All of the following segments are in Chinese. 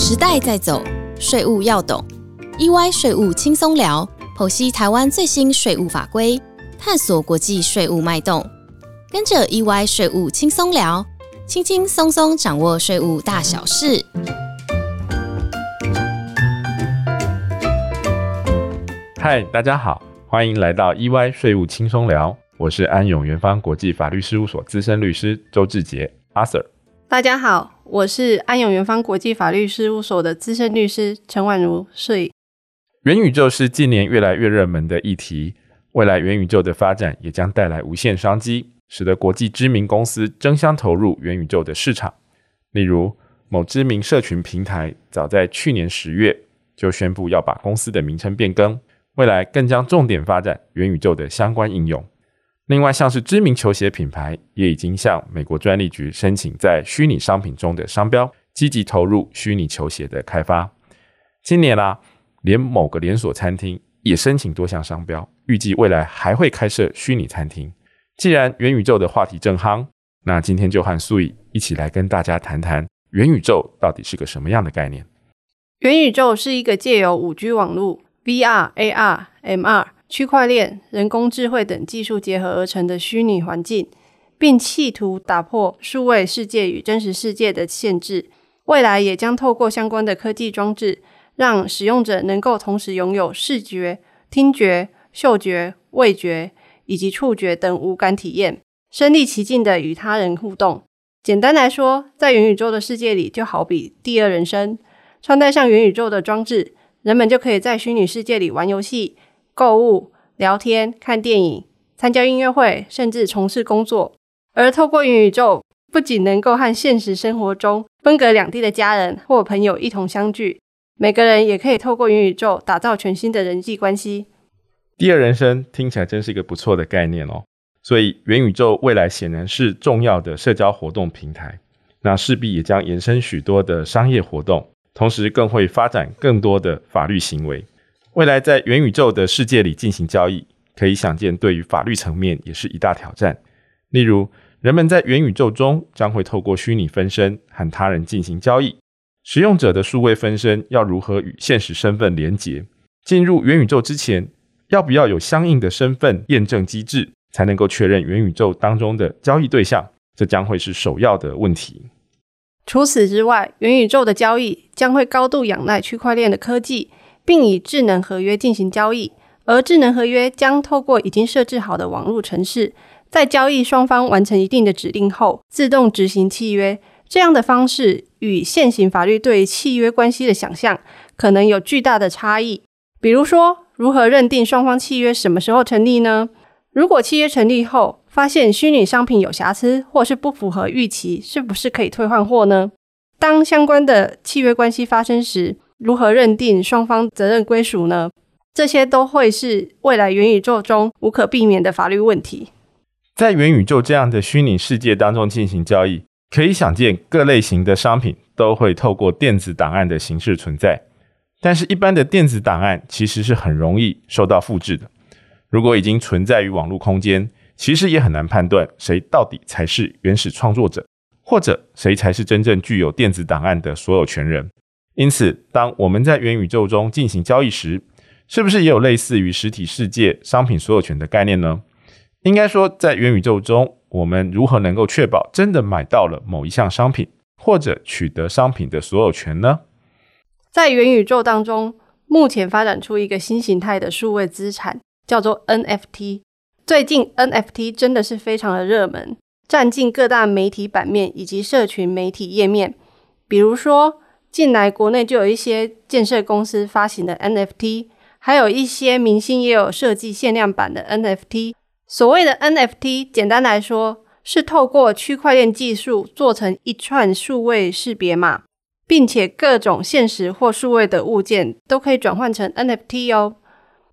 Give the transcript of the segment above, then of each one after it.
时代在走，税务要懂。EY 税务轻松聊，剖析台湾最新税务法规，探索国际税务脉动。跟着 EY 税务轻松聊，轻轻松松掌握税务大小事。嗨，大家好，欢迎来到 EY 税务轻松聊，我是安永元方国际法律事务所资深律师周志杰 Arthur。大家好，我是安永元方国际法律事务所的资深律师陈婉如摄影。元宇宙是近年越来越热门的议题，未来元宇宙的发展也将带来无限商机，使得国际知名公司争相投入元宇宙的市场。例如，某知名社群平台早在去年十月就宣布要把公司的名称变更，未来更将重点发展元宇宙的相关应用。另外，像是知名球鞋品牌也已经向美国专利局申请在虚拟商品中的商标，积极投入虚拟球鞋的开发。今年啦，连某个连锁餐厅也申请多项商标，预计未来还会开设虚拟餐厅。既然元宇宙的话题正夯，那今天就和素以一起来跟大家谈谈元宇宙到底是个什么样的概念。元宇宙是一个借由五 G 网络、VR、AR、MR。区块链、人工智慧等技术结合而成的虚拟环境，并企图打破数位世界与真实世界的限制。未来也将透过相关的科技装置，让使用者能够同时拥有视觉、听觉、嗅觉、味觉以及触觉等五感体验，身临其境的与他人互动。简单来说，在元宇宙的世界里，就好比第二人生。穿戴上元宇宙的装置，人们就可以在虚拟世界里玩游戏。购物、聊天、看电影、参加音乐会，甚至从事工作。而透过元宇宙，不仅能够和现实生活中分隔两地的家人或朋友一同相聚，每个人也可以透过元宇宙打造全新的人际关系。第二人生听起来真是一个不错的概念哦。所以，元宇宙未来显然是重要的社交活动平台，那势必也将延伸许多的商业活动，同时更会发展更多的法律行为。未来在元宇宙的世界里进行交易，可以想见，对于法律层面也是一大挑战。例如，人们在元宇宙中将会透过虚拟分身和他人进行交易，使用者的数位分身要如何与现实身份连结？进入元宇宙之前，要不要有相应的身份验证机制，才能够确认元宇宙当中的交易对象？这将会是首要的问题。除此之外，元宇宙的交易将会高度仰赖区块链的科技。并以智能合约进行交易，而智能合约将透过已经设置好的网络程式，在交易双方完成一定的指令后，自动执行契约。这样的方式与现行法律对契约关系的想象可能有巨大的差异。比如说，如何认定双方契约什么时候成立呢？如果契约成立后发现虚拟商品有瑕疵或是不符合预期，是不是可以退换货呢？当相关的契约关系发生时，如何认定双方责任归属呢？这些都会是未来元宇宙中无可避免的法律问题。在元宇宙这样的虚拟世界当中进行交易，可以想见各类型的商品都会透过电子档案的形式存在。但是，一般的电子档案其实是很容易受到复制的。如果已经存在于网络空间，其实也很难判断谁到底才是原始创作者，或者谁才是真正具有电子档案的所有权人。因此，当我们在元宇宙中进行交易时，是不是也有类似于实体世界商品所有权的概念呢？应该说，在元宇宙中，我们如何能够确保真的买到了某一项商品，或者取得商品的所有权呢？在元宇宙当中，目前发展出一个新形态的数位资产，叫做 NFT。最近，NFT 真的是非常的热门，占尽各大媒体版面以及社群媒体页面，比如说。近来，国内就有一些建设公司发行的 NFT，还有一些明星也有设计限量版的 NFT。所谓的 NFT，简单来说，是透过区块链技术做成一串数位识别码，并且各种现实或数位的物件都可以转换成 NFT 哦。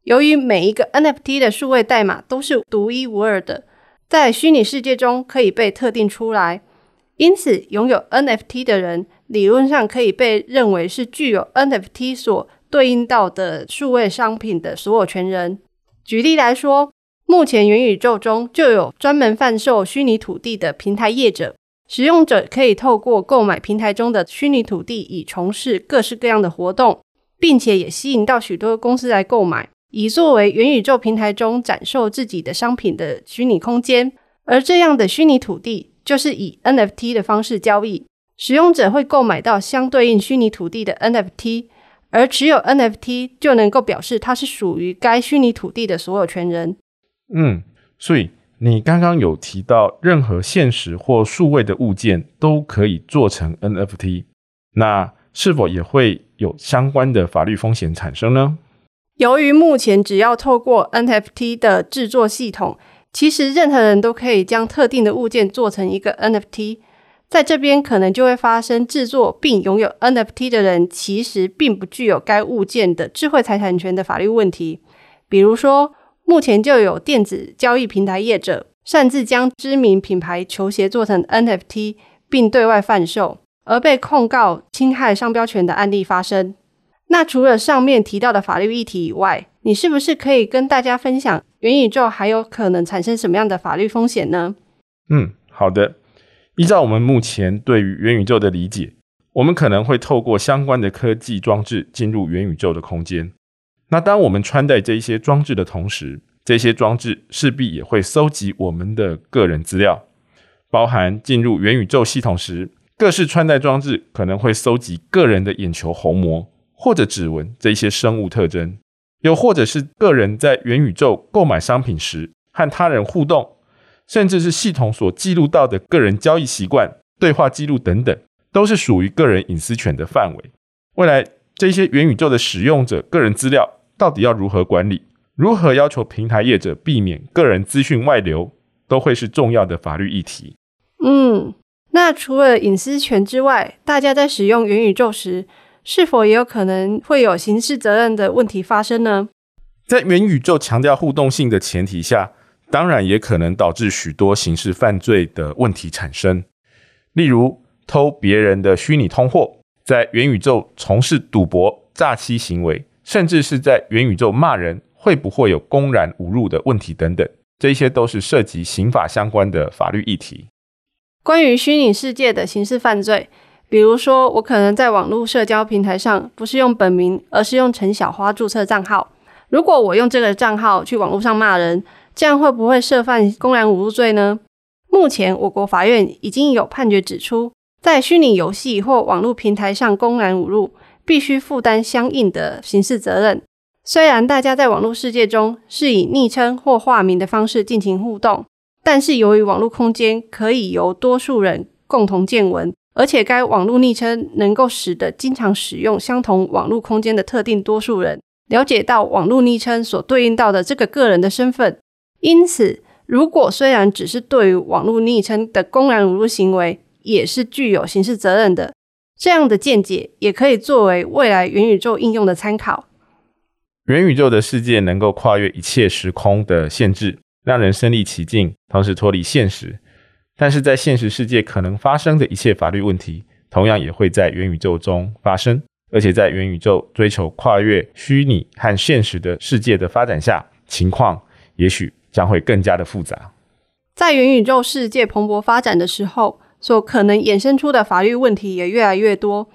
由于每一个 NFT 的数位代码都是独一无二的，在虚拟世界中可以被特定出来，因此拥有 NFT 的人。理论上可以被认为是具有 NFT 所对应到的数位商品的所有权人。举例来说，目前元宇宙中就有专门贩售虚拟土地的平台业者，使用者可以透过购买平台中的虚拟土地，以从事各式各样的活动，并且也吸引到许多公司来购买，以作为元宇宙平台中展售自己的商品的虚拟空间。而这样的虚拟土地就是以 NFT 的方式交易，使用者会购买到相对应虚拟土地的 NFT，而持有 NFT 就能够表示它是属于该虚拟土地的所有权人。嗯，所以。你刚刚有提到，任何现实或数位的物件都可以做成 NFT，那是否也会有相关的法律风险产生呢？由于目前只要透过 NFT 的制作系统，其实任何人都可以将特定的物件做成一个 NFT，在这边可能就会发生制作并拥有 NFT 的人其实并不具有该物件的智慧财产权的法律问题，比如说。目前就有电子交易平台业者擅自将知名品牌球鞋做成 NFT，并对外贩售，而被控告侵害商标权的案例发生。那除了上面提到的法律议题以外，你是不是可以跟大家分享元宇宙还有可能产生什么样的法律风险呢？嗯，好的。依照我们目前对于元宇宙的理解，我们可能会透过相关的科技装置进入元宇宙的空间。那当我们穿戴这一些装置的同时，这些装置势必也会搜集我们的个人资料，包含进入元宇宙系统时，各式穿戴装置可能会搜集个人的眼球虹膜或者指纹这些生物特征，又或者是个人在元宇宙购买商品时和他人互动，甚至是系统所记录到的个人交易习惯、对话记录等等，都是属于个人隐私权的范围。未来。这些元宇宙的使用者个人资料到底要如何管理？如何要求平台业者避免个人资讯外流，都会是重要的法律议题。嗯，那除了隐私权之外，大家在使用元宇宙时，是否也有可能会有刑事责任的问题发生呢？在元宇宙强调互动性的前提下，当然也可能导致许多刑事犯罪的问题产生，例如偷别人的虚拟通货。在元宇宙从事赌博、诈欺行为，甚至是在元宇宙骂人，会不会有公然侮辱的问题等等，这些都是涉及刑法相关的法律议题。关于虚拟世界的刑事犯罪，比如说我可能在网络社交平台上不是用本名，而是用陈小花注册账号。如果我用这个账号去网络上骂人，这样会不会涉犯公然侮辱罪呢？目前我国法院已经有判决指出。在虚拟游戏或网络平台上公然侮辱，必须负担相应的刑事责任。虽然大家在网络世界中是以昵称或化名的方式进行互动，但是由于网络空间可以由多数人共同见闻，而且该网络昵称能够使得经常使用相同网络空间的特定多数人了解到网络昵称所对应到的这个个人的身份。因此，如果虽然只是对于网络昵称的公然侮辱行为，也是具有刑事责任的，这样的见解也可以作为未来元宇宙应用的参考。元宇宙的世界能够跨越一切时空的限制，让人身临其境，同时脱离现实。但是在现实世界可能发生的一切法律问题，同样也会在元宇宙中发生。而且在元宇宙追求跨越虚拟和现实的世界的发展下，情况也许将会更加的复杂。在元宇宙世界蓬勃发展的时候。所可能衍生出的法律问题也越来越多，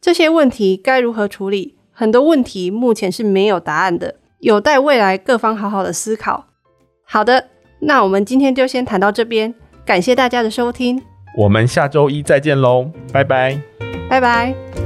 这些问题该如何处理？很多问题目前是没有答案的，有待未来各方好好的思考。好的，那我们今天就先谈到这边，感谢大家的收听，我们下周一再见喽，拜拜，拜拜。